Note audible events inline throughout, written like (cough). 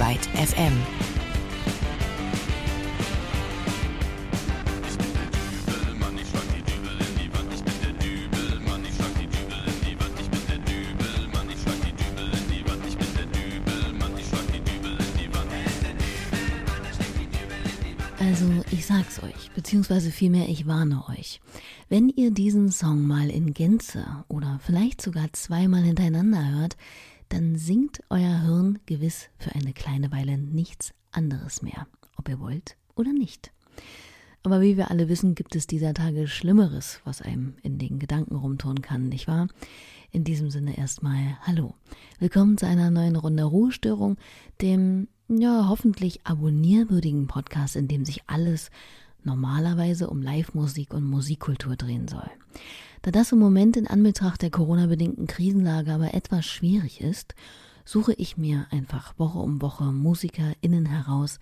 Byte FM. Also, ich sag's euch, beziehungsweise vielmehr ich warne euch. Wenn ihr diesen Song mal in Gänze oder vielleicht sogar zweimal hintereinander hört, dann singt euer Hirn gewiss für eine kleine Weile nichts anderes mehr, ob ihr wollt oder nicht. Aber wie wir alle wissen, gibt es dieser Tage Schlimmeres, was einem in den Gedanken rumtun kann, nicht wahr? In diesem Sinne erstmal Hallo. Willkommen zu einer neuen Runde Ruhestörung, dem ja hoffentlich abonnierwürdigen Podcast, in dem sich alles normalerweise um Live-Musik und Musikkultur drehen soll. Da das im Moment in Anbetracht der Corona-bedingten Krisenlage aber etwas schwierig ist, suche ich mir einfach Woche um Woche MusikerInnen heraus,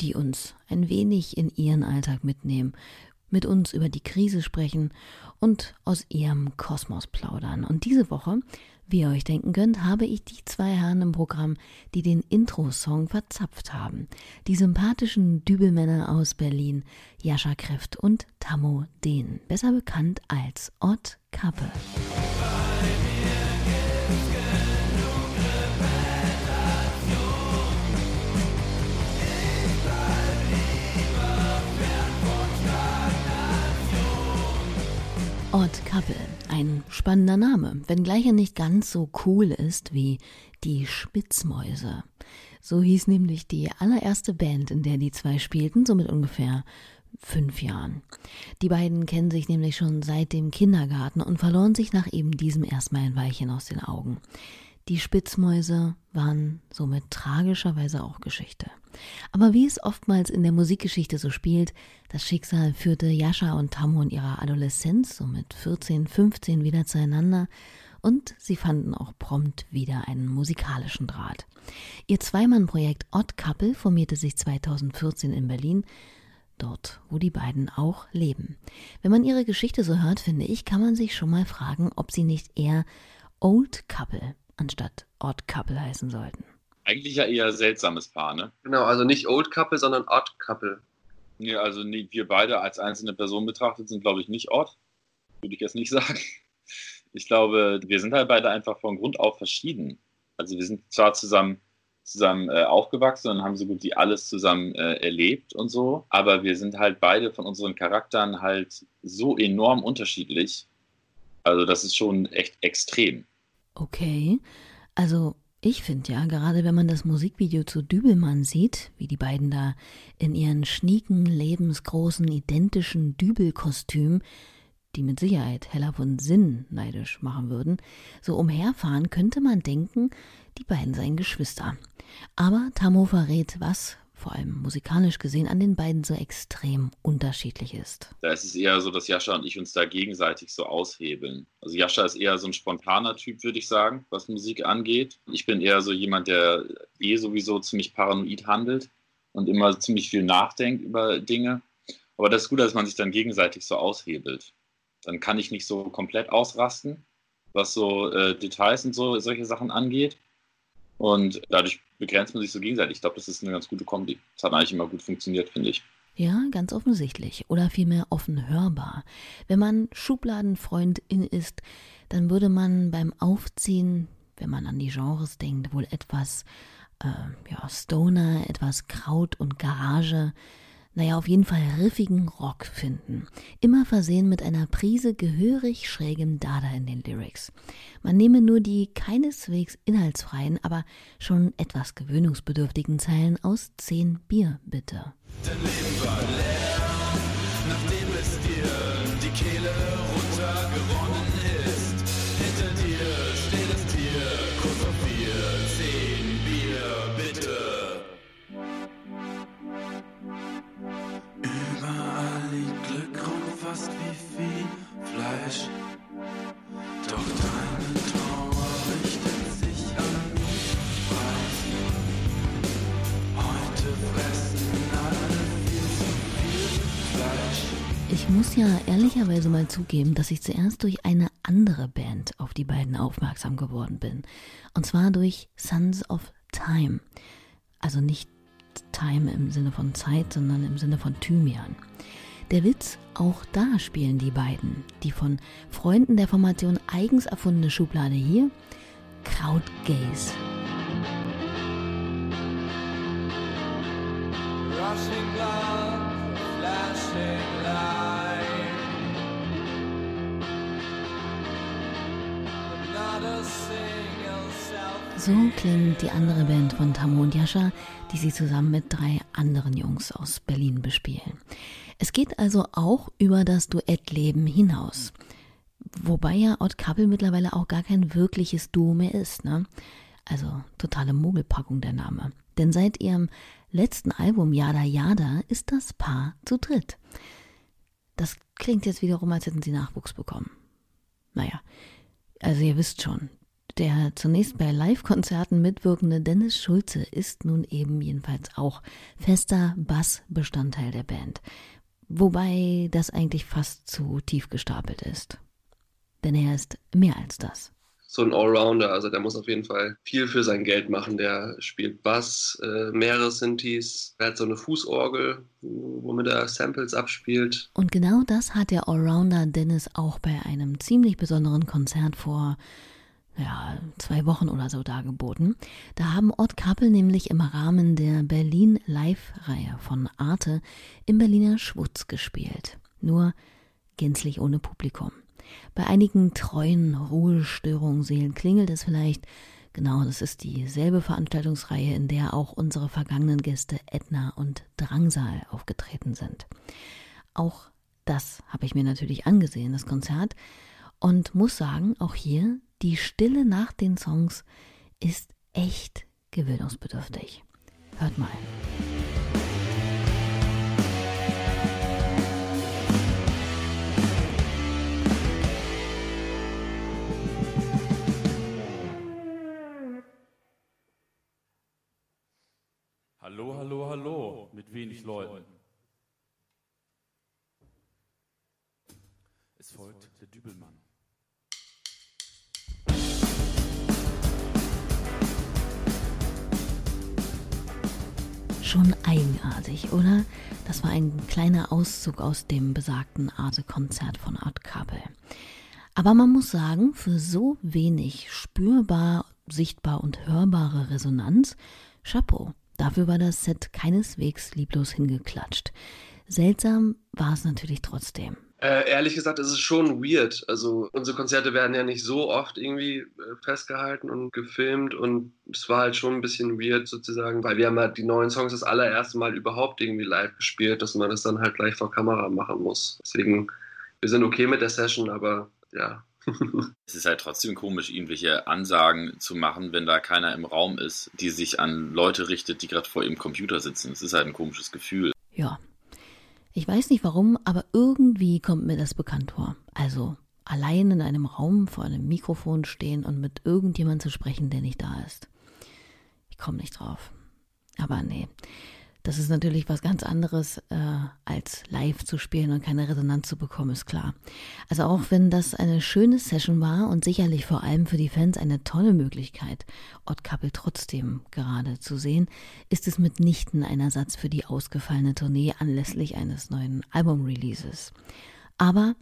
die uns ein wenig in ihren Alltag mitnehmen, mit uns über die Krise sprechen und aus ihrem Kosmos plaudern. Und diese Woche wie ihr euch denken könnt, habe ich die zwei Herren im Programm, die den Intro-Song verzapft haben. Die sympathischen Dübelmänner aus Berlin, Jascha Kreft und Tammo Dehn, besser bekannt als Ott Kappe. Ott Kappel, ein spannender Name, wenngleich er nicht ganz so cool ist wie die Spitzmäuse. So hieß nämlich die allererste Band, in der die zwei spielten, so mit ungefähr fünf Jahren. Die beiden kennen sich nämlich schon seit dem Kindergarten und verloren sich nach eben diesem erstmal ein Weilchen aus den Augen. Die Spitzmäuse waren somit tragischerweise auch Geschichte. Aber wie es oftmals in der Musikgeschichte so spielt, das Schicksal führte Jascha und Tammo in ihrer Adoleszenz, so mit 14, 15 wieder zueinander und sie fanden auch prompt wieder einen musikalischen Draht. Ihr Zweimannprojekt Odd Couple formierte sich 2014 in Berlin, dort, wo die beiden auch leben. Wenn man ihre Geschichte so hört, finde ich, kann man sich schon mal fragen, ob sie nicht eher Old Couple anstatt Odd Couple heißen sollten. Eigentlich ja eher seltsames Paar, ne? Genau, also nicht Old Couple, sondern Odd Couple. Nee, also nee, wir beide als einzelne Person betrachtet sind, glaube ich, nicht Odd. Würde ich jetzt nicht (laughs) sagen. Ich glaube, wir sind halt beide einfach von Grund auf verschieden. Also wir sind zwar zusammen zusammen äh, aufgewachsen und haben so gut wie alles zusammen äh, erlebt und so, aber wir sind halt beide von unseren Charakteren halt so enorm unterschiedlich. Also das ist schon echt extrem. Okay, also ich finde ja, gerade wenn man das Musikvideo zu Dübelmann sieht, wie die beiden da in ihren schnieken, lebensgroßen, identischen Dübelkostümen, die mit Sicherheit heller von Sinn neidisch machen würden, so umherfahren, könnte man denken, die beiden seien Geschwister. Aber Tammo verrät, was vor allem musikalisch gesehen, an den beiden so extrem unterschiedlich ist. Da ist es eher so, dass Jascha und ich uns da gegenseitig so aushebeln. Also Jascha ist eher so ein spontaner Typ, würde ich sagen, was Musik angeht. Ich bin eher so jemand, der eh sowieso ziemlich paranoid handelt und immer ziemlich viel nachdenkt über Dinge. Aber das ist gut, dass man sich dann gegenseitig so aushebelt. Dann kann ich nicht so komplett ausrasten, was so äh, Details und so solche Sachen angeht. Und dadurch begrenzt man sich so gegenseitig. Ich glaube, das ist eine ganz gute Kombi. Das hat eigentlich immer gut funktioniert, finde ich. Ja, ganz offensichtlich oder vielmehr offen hörbar. Wenn man Schubladenfreundin ist, dann würde man beim Aufziehen, wenn man an die Genres denkt, wohl etwas äh, ja, Stoner, etwas Kraut und Garage naja, auf jeden Fall riffigen Rock finden. Immer versehen mit einer Prise gehörig schrägem Dada in den Lyrics. Man nehme nur die keineswegs inhaltsfreien, aber schon etwas gewöhnungsbedürftigen Zeilen aus zehn Bier, bitte. Dein Leben war leer, nachdem es dir die Kehle runtergeronnen Fast wie viel Fleisch. Doch deine Trauer richtet sich an mich weiß. Heute fressen alle viel zu viel Fleisch. Ich muss ja ehrlicherweise mal zugeben, dass ich zuerst durch eine andere Band auf die beiden aufmerksam geworden bin. Und zwar durch Sons of Time. Also nicht Time im Sinne von Zeit, sondern im Sinne von Thymian. Der Witz, auch da spielen die beiden. Die von Freunden der Formation eigens erfundene Schublade hier, Krautgaze. Rushing blood, flashing so klingt die andere Band von Tamu und Jascha, die sie zusammen mit drei anderen Jungs aus Berlin bespielen. Es geht also auch über das Duettleben hinaus. Wobei ja Odd Couple mittlerweile auch gar kein wirkliches Duo mehr ist, ne? Also totale Mogelpackung der Name. Denn seit ihrem letzten Album Yada Yada ist das Paar zu dritt. Das klingt jetzt wiederum, als hätten sie Nachwuchs bekommen. Naja, also ihr wisst schon, der zunächst bei Live-Konzerten mitwirkende Dennis Schulze ist nun eben jedenfalls auch fester Bassbestandteil der Band. Wobei das eigentlich fast zu tief gestapelt ist. Denn er ist mehr als das. So ein Allrounder, also der muss auf jeden Fall viel für sein Geld machen. Der spielt Bass, äh, mehrere Synthes, er hat so eine Fußorgel, womit er Samples abspielt. Und genau das hat der Allrounder Dennis auch bei einem ziemlich besonderen Konzert vor ja, zwei Wochen oder so dargeboten. Da haben Odd Couple nämlich im Rahmen der Berlin Live-Reihe von Arte im Berliner Schwutz gespielt. Nur gänzlich ohne Publikum. Bei einigen treuen Ruhestörungsseelen klingelt es vielleicht. Genau, das ist dieselbe Veranstaltungsreihe, in der auch unsere vergangenen Gäste Edna und Drangsal aufgetreten sind. Auch das habe ich mir natürlich angesehen, das Konzert, und muss sagen, auch hier die Stille nach den Songs ist echt gewöhnungsbedürftig. Hört mal. Hallo, hallo, hallo, mit wenig Leuten. Es folgt der Dübelmann. Schon eigenartig, oder? Das war ein kleiner Auszug aus dem besagten Arte-Konzert von Art Kabel. Aber man muss sagen, für so wenig spürbar, sichtbar und hörbare Resonanz, Chapeau. Dafür war das Set keineswegs lieblos hingeklatscht. Seltsam war es natürlich trotzdem. Äh, ehrlich gesagt, ist es schon weird. Also unsere Konzerte werden ja nicht so oft irgendwie äh, festgehalten und gefilmt und es war halt schon ein bisschen weird sozusagen, weil wir haben halt die neuen Songs das allererste Mal überhaupt irgendwie live gespielt, dass man das dann halt gleich vor Kamera machen muss. Deswegen, wir sind okay mit der Session, aber ja. (laughs) es ist halt trotzdem komisch, irgendwelche Ansagen zu machen, wenn da keiner im Raum ist, die sich an Leute richtet, die gerade vor ihrem Computer sitzen. Es ist halt ein komisches Gefühl. Ja, ich weiß nicht warum, aber irgendwie kommt mir das bekannt vor. Also allein in einem Raum vor einem Mikrofon stehen und mit irgendjemand zu sprechen, der nicht da ist. Ich komme nicht drauf. Aber nee, das ist natürlich was ganz anderes, äh, als live zu spielen und keine Resonanz zu bekommen, ist klar. Also auch wenn das eine schöne Session war und sicherlich vor allem für die Fans eine tolle Möglichkeit, Odd Couple trotzdem gerade zu sehen, ist es mitnichten ein Ersatz für die ausgefallene Tournee anlässlich eines neuen Album-Releases. Aber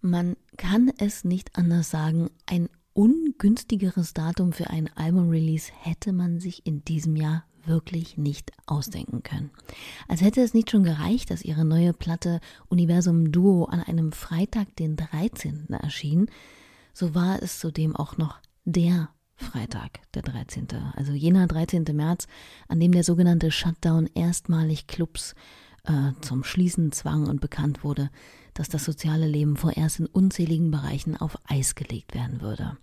man kann es nicht anders sagen, ein ungünstigeres Datum für ein Album-Release hätte man sich in diesem Jahr wirklich nicht ausdenken können. Als hätte es nicht schon gereicht, dass ihre neue Platte Universum Duo an einem Freitag, den 13. erschien, so war es zudem auch noch der Freitag, der 13., also jener 13. März, an dem der sogenannte Shutdown erstmalig Clubs äh, zum Schließen zwang und bekannt wurde, dass das soziale Leben vorerst in unzähligen Bereichen auf Eis gelegt werden würde.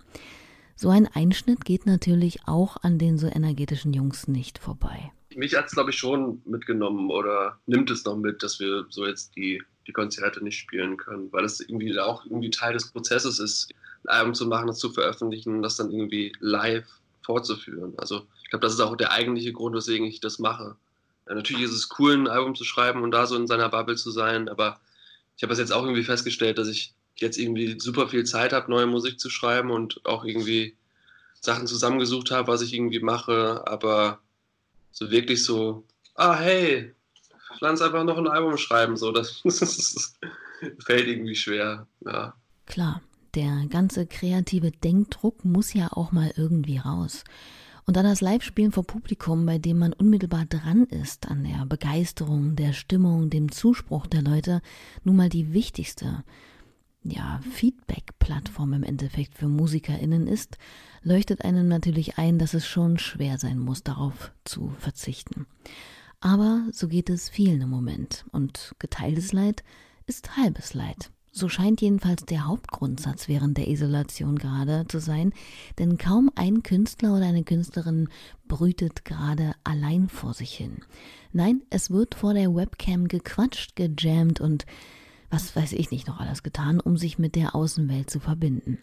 So ein Einschnitt geht natürlich auch an den so energetischen Jungs nicht vorbei. Mich hat es, glaube ich, schon mitgenommen oder nimmt es noch mit, dass wir so jetzt die, die Konzerte nicht spielen können, weil es irgendwie auch irgendwie Teil des Prozesses ist, ein Album zu machen, das zu veröffentlichen, das dann irgendwie live fortzuführen. Also ich glaube, das ist auch der eigentliche Grund, weswegen ich das mache. Ja, natürlich ist es cool, ein Album zu schreiben und da so in seiner Bubble zu sein, aber ich habe es jetzt auch irgendwie festgestellt, dass ich jetzt irgendwie super viel Zeit habe, neue Musik zu schreiben und auch irgendwie Sachen zusammengesucht habe, was ich irgendwie mache, aber so wirklich so, ah hey, pflanz einfach noch ein Album schreiben, so das, (laughs) das fällt irgendwie schwer, ja. Klar, der ganze kreative Denkdruck muss ja auch mal irgendwie raus. Und dann das Live-Spielen vor Publikum, bei dem man unmittelbar dran ist an der Begeisterung, der Stimmung, dem Zuspruch der Leute, nun mal die wichtigste, ja, Feedback-Plattform im Endeffekt für MusikerInnen ist, leuchtet einem natürlich ein, dass es schon schwer sein muss, darauf zu verzichten. Aber so geht es vielen im Moment und geteiltes Leid ist halbes Leid. So scheint jedenfalls der Hauptgrundsatz während der Isolation gerade zu sein, denn kaum ein Künstler oder eine Künstlerin brütet gerade allein vor sich hin. Nein, es wird vor der Webcam gequatscht, gejammt und was weiß ich nicht noch alles getan, um sich mit der Außenwelt zu verbinden.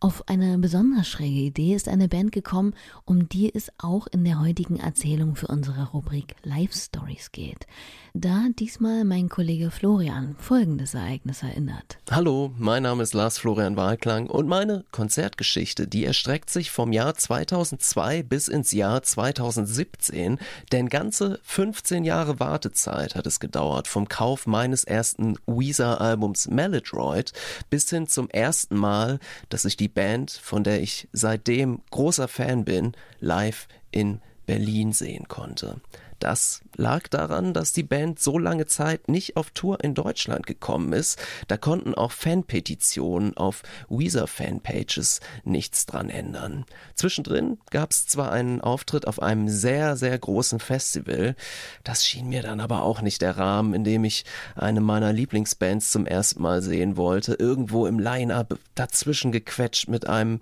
Auf eine besonders schräge Idee ist eine Band gekommen, um die es auch in der heutigen Erzählung für unsere Rubrik Live Stories geht. Da diesmal mein Kollege Florian folgendes Ereignis erinnert. Hallo, mein Name ist Lars Florian Wahlklang und meine Konzertgeschichte, die erstreckt sich vom Jahr 2002 bis ins Jahr 2017, denn ganze 15 Jahre Wartezeit hat es gedauert vom Kauf meines ersten Weezer Weezer-Albums Maladroid bis hin zum ersten Mal, dass ich die Band, von der ich seitdem großer Fan bin, live in Berlin sehen konnte. Das lag daran, dass die Band so lange Zeit nicht auf Tour in Deutschland gekommen ist. Da konnten auch Fanpetitionen auf Weezer-Fanpages nichts dran ändern. Zwischendrin gab es zwar einen Auftritt auf einem sehr, sehr großen Festival. Das schien mir dann aber auch nicht der Rahmen, in dem ich eine meiner Lieblingsbands zum ersten Mal sehen wollte. Irgendwo im Line-Up dazwischen gequetscht mit einem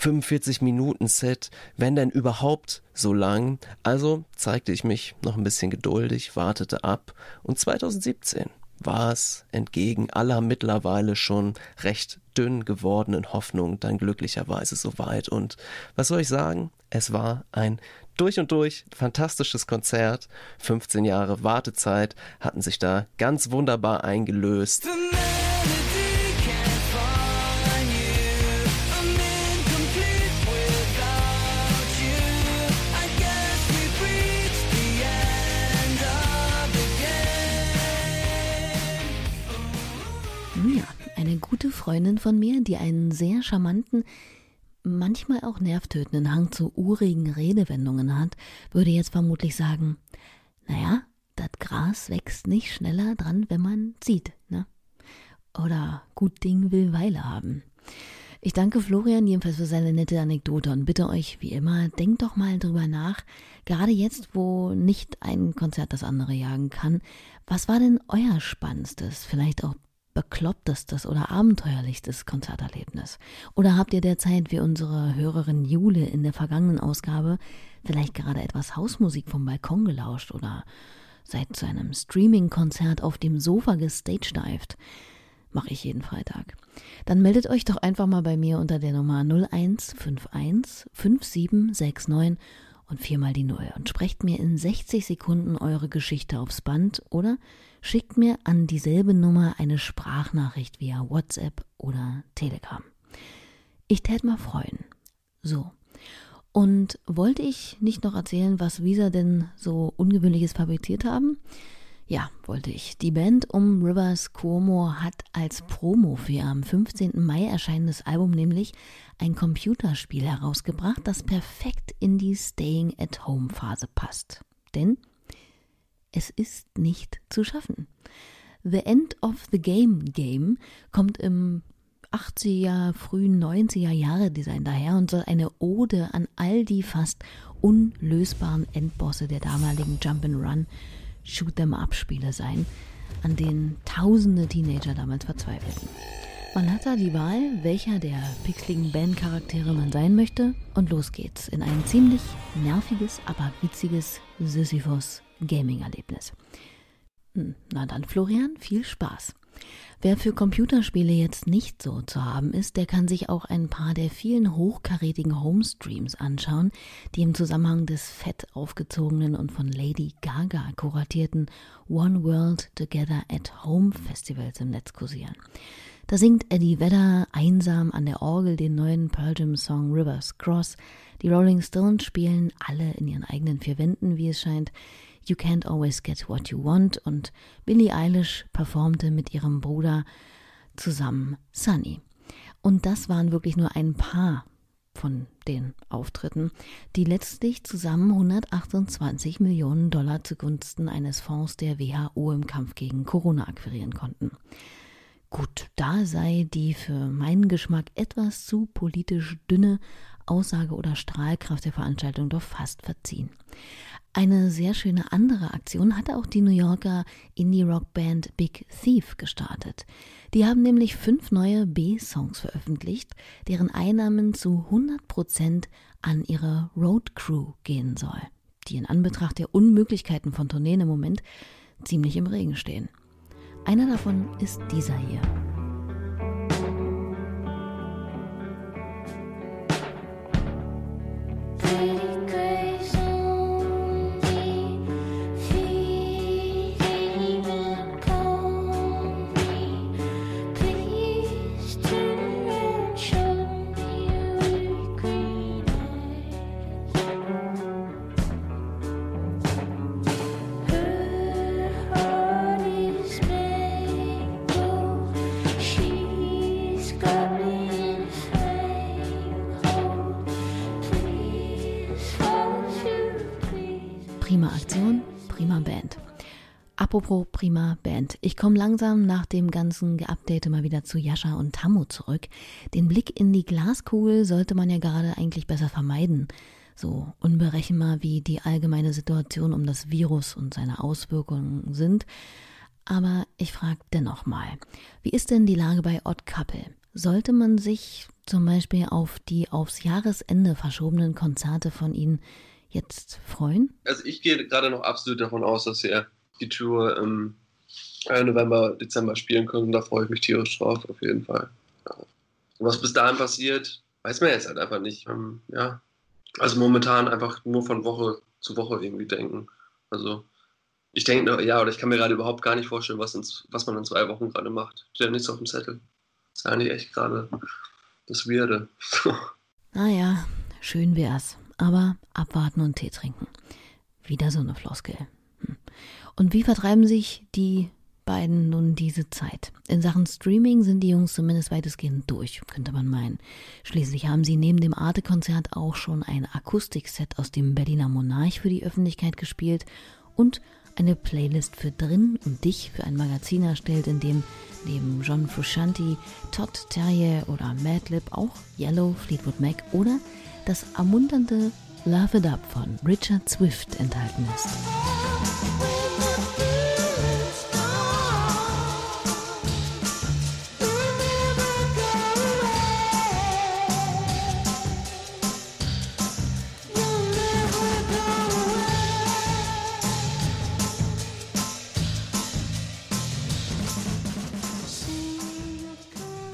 45 Minuten Set, wenn denn überhaupt so lang. Also zeigte ich mich noch ein bisschen geduldig, wartete ab und 2017 war es entgegen aller mittlerweile schon recht dünn gewordenen Hoffnungen dann glücklicherweise soweit. Und was soll ich sagen? Es war ein durch und durch fantastisches Konzert. 15 Jahre Wartezeit hatten sich da ganz wunderbar eingelöst. Freundin von mir, die einen sehr charmanten, manchmal auch nervtötenden Hang zu urigen Redewendungen hat, würde jetzt vermutlich sagen, naja, das Gras wächst nicht schneller dran, wenn man sieht, ne? Oder gut Ding will Weile haben. Ich danke Florian jedenfalls für seine nette Anekdote und bitte euch, wie immer, denkt doch mal drüber nach, gerade jetzt, wo nicht ein Konzert das andere jagen kann, was war denn euer spannendstes, vielleicht auch beklopptestes oder abenteuerlichstes Konzerterlebnis? Oder habt ihr derzeit wie unsere Hörerin Jule in der vergangenen Ausgabe vielleicht gerade etwas Hausmusik vom Balkon gelauscht oder seid zu einem Streaming-Konzert auf dem Sofa gestagedived? Mache ich jeden Freitag. Dann meldet euch doch einfach mal bei mir unter der Nummer 0151 5769 und viermal die Null und sprecht mir in 60 Sekunden eure Geschichte aufs Band oder schickt mir an dieselbe Nummer eine Sprachnachricht via WhatsApp oder Telegram. Ich tät mal freuen. So. Und wollte ich nicht noch erzählen, was Visa denn so ungewöhnliches fabriziert haben? Ja, wollte ich. Die Band um Rivers Cuomo hat als Promo für ihr am 15. Mai erscheinendes Album nämlich ein Computerspiel herausgebracht, das perfekt in die Staying-at-Home-Phase passt. Denn es ist nicht zu schaffen. The End of the Game Game kommt im 80er, frühen 90er Jahre Design daher und soll eine Ode an all die fast unlösbaren Endbosse der damaligen Jump'n'Run Shoot'em Up Spiele sein, an denen tausende Teenager damals verzweifelten. Man hat da die Wahl, welcher der pixeligen Bandcharaktere man sein möchte und los geht's in ein ziemlich nerviges, aber witziges Sisyphus Gaming-Erlebnis. Hm, na dann, Florian, viel Spaß. Wer für Computerspiele jetzt nicht so zu haben ist, der kann sich auch ein paar der vielen hochkarätigen Homestreams anschauen, die im Zusammenhang des fett aufgezogenen und von Lady Gaga kuratierten One World Together at Home Festivals im Netz kursieren. Da singt Eddie Vedder einsam an der Orgel den neuen Pearl Jam Song Rivers Cross. Die Rolling Stones spielen alle in ihren eigenen vier Wänden, wie es scheint. You Can't Always Get What You Want und Billie Eilish performte mit ihrem Bruder zusammen Sunny. Und das waren wirklich nur ein paar von den Auftritten, die letztlich zusammen 128 Millionen Dollar zugunsten eines Fonds der WHO im Kampf gegen Corona akquirieren konnten. Gut, da sei die für meinen Geschmack etwas zu politisch dünne Aussage oder Strahlkraft der Veranstaltung doch fast verziehen. Eine sehr schöne andere Aktion hatte auch die New Yorker Indie-Rock-Band Big Thief gestartet. Die haben nämlich fünf neue B-Songs veröffentlicht, deren Einnahmen zu 100 Prozent an ihre Road Crew gehen soll, die in Anbetracht der Unmöglichkeiten von Tourneen im Moment ziemlich im Regen stehen. Einer davon ist dieser hier. Apropos prima Band. Ich komme langsam nach dem ganzen Geupdate mal wieder zu Jascha und Tammo zurück. Den Blick in die Glaskugel sollte man ja gerade eigentlich besser vermeiden. So unberechenbar wie die allgemeine Situation um das Virus und seine Auswirkungen sind. Aber ich frage dennoch mal, wie ist denn die Lage bei Odd Couple? Sollte man sich zum Beispiel auf die aufs Jahresende verschobenen Konzerte von ihnen jetzt freuen? Also ich gehe gerade noch absolut davon aus, dass wir die Tour im äh, November, Dezember spielen können. Da freue ich mich tierisch drauf, auf jeden Fall. Ja. Was bis dahin passiert, weiß man jetzt halt einfach nicht. Ähm, ja. Also momentan einfach nur von Woche zu Woche irgendwie denken. Also ich denke, ja, oder ich kann mir gerade überhaupt gar nicht vorstellen, was, in, was man in zwei Wochen gerade macht. Steht nichts auf dem Zettel. Das ist eigentlich echt gerade das Weirde. (laughs) naja, schön wär's. Aber abwarten und Tee trinken. Wieder so eine Floskel. Und wie vertreiben sich die beiden nun diese Zeit? In Sachen Streaming sind die Jungs zumindest weitestgehend durch, könnte man meinen. Schließlich haben sie neben dem Arte-Konzert auch schon ein Akustikset aus dem Berliner Monarch für die Öffentlichkeit gespielt und eine Playlist für Drin und Dich für ein Magazin erstellt, in dem neben John Frusciante, Todd Terrier oder Madlib auch Yellow, Fleetwood Mac oder das ermunternde Love It Up von Richard Swift enthalten ist.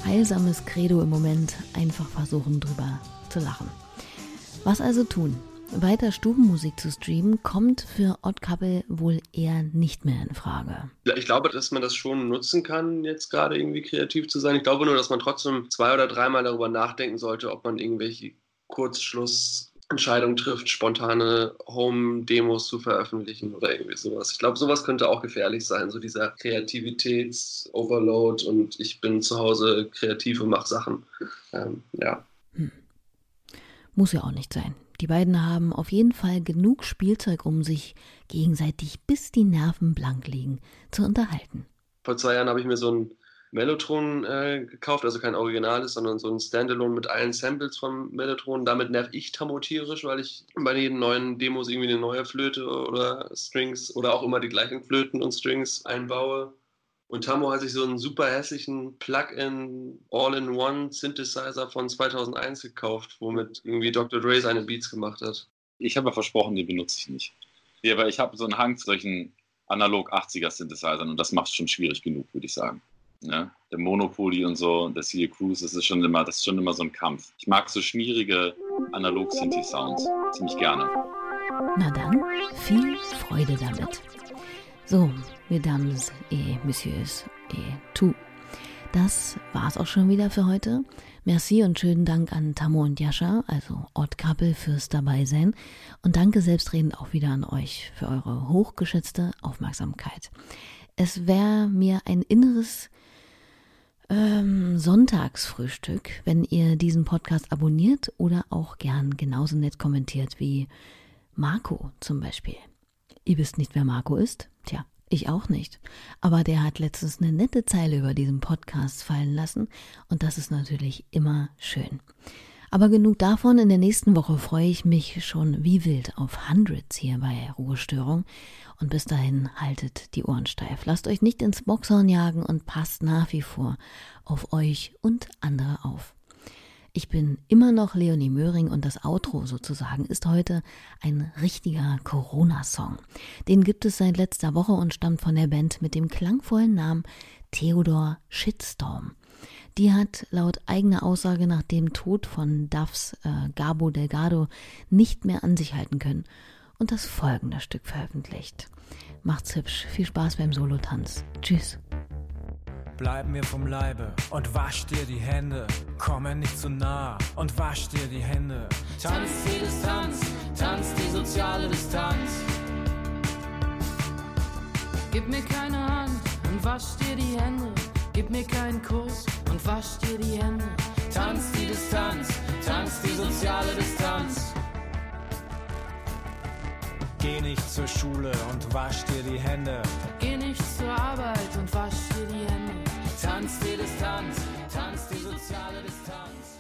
Heilsames Credo im Moment, einfach versuchen drüber zu lachen. Was also tun? Weiter Stubenmusik zu streamen, kommt für Odd Couple wohl eher nicht mehr in Frage. Ich glaube, dass man das schon nutzen kann, jetzt gerade irgendwie kreativ zu sein. Ich glaube nur, dass man trotzdem zwei oder dreimal darüber nachdenken sollte, ob man irgendwelche Kurzschluss Entscheidung trifft, spontane Home-Demos zu veröffentlichen oder irgendwie sowas. Ich glaube, sowas könnte auch gefährlich sein, so dieser Kreativitäts-Overload und ich bin zu Hause kreativ und mache Sachen. Ähm, ja. Hm. Muss ja auch nicht sein. Die beiden haben auf jeden Fall genug Spielzeug, um sich gegenseitig, bis die Nerven blank liegen, zu unterhalten. Vor zwei Jahren habe ich mir so ein Mellotron äh, gekauft, also kein Originales, sondern so ein Standalone mit allen Samples vom Mellotron. Damit nerv ich Tammo tierisch, weil ich bei jedem neuen Demos irgendwie eine neue Flöte oder Strings oder auch immer die gleichen Flöten und Strings einbaue. Und Tammo hat sich so einen super hässlichen Plug-in All-in-One Synthesizer von 2001 gekauft, womit irgendwie Dr. Dre seine Beats gemacht hat. Ich habe ja versprochen, den benutze ich nicht. Ja, weil ich habe so einen Hang zu solchen analog 80er Synthesizern und das macht es schon schwierig genug, würde ich sagen. Ne? Der Monopoly und so, der Seal Cruise, das ist schon immer, das ist schon immer so ein Kampf. Ich mag so schwierige Analog-Synthi-Sounds ziemlich gerne. Na dann, viel Freude damit. So, Mesdames et Messieurs et tout. Das war's auch schon wieder für heute. Merci und schönen Dank an Tammo und Jascha, also Couple, fürs Dabeisein. Und danke selbstredend auch wieder an euch für eure hochgeschätzte Aufmerksamkeit. Es wäre mir ein inneres ähm, Sonntagsfrühstück, wenn ihr diesen Podcast abonniert oder auch gern genauso nett kommentiert wie Marco zum Beispiel. Ihr wisst nicht, wer Marco ist? Tja, ich auch nicht. Aber der hat letztens eine nette Zeile über diesen Podcast fallen lassen und das ist natürlich immer schön. Aber genug davon. In der nächsten Woche freue ich mich schon wie wild auf Hundreds hier bei Ruhestörung. Und bis dahin haltet die Ohren steif. Lasst euch nicht ins Boxhorn jagen und passt nach wie vor auf euch und andere auf. Ich bin immer noch Leonie Möhring und das Outro sozusagen ist heute ein richtiger Corona-Song. Den gibt es seit letzter Woche und stammt von der Band mit dem klangvollen Namen Theodor Shitstorm. Die hat laut eigener Aussage nach dem Tod von Duffs äh, Gabo Delgado nicht mehr an sich halten können und das folgende Stück veröffentlicht. Macht's hübsch, viel Spaß beim Solotanz. Tschüss. Bleib mir vom Leibe und wasch dir die Hände. Komme nicht zu nah und wasch dir die Hände. Tanz die Distanz, tanz die soziale Distanz. Gib mir keine Hand und wasch dir die Hände. Gib mir keinen Kuss und wasch dir die Hände. Tanz die Distanz, tanz die soziale Distanz. Geh nicht zur Schule und wasch dir die Hände. Geh nicht zur Arbeit und wasch dir die Hände. Tanz die Distanz, tanz die soziale Distanz.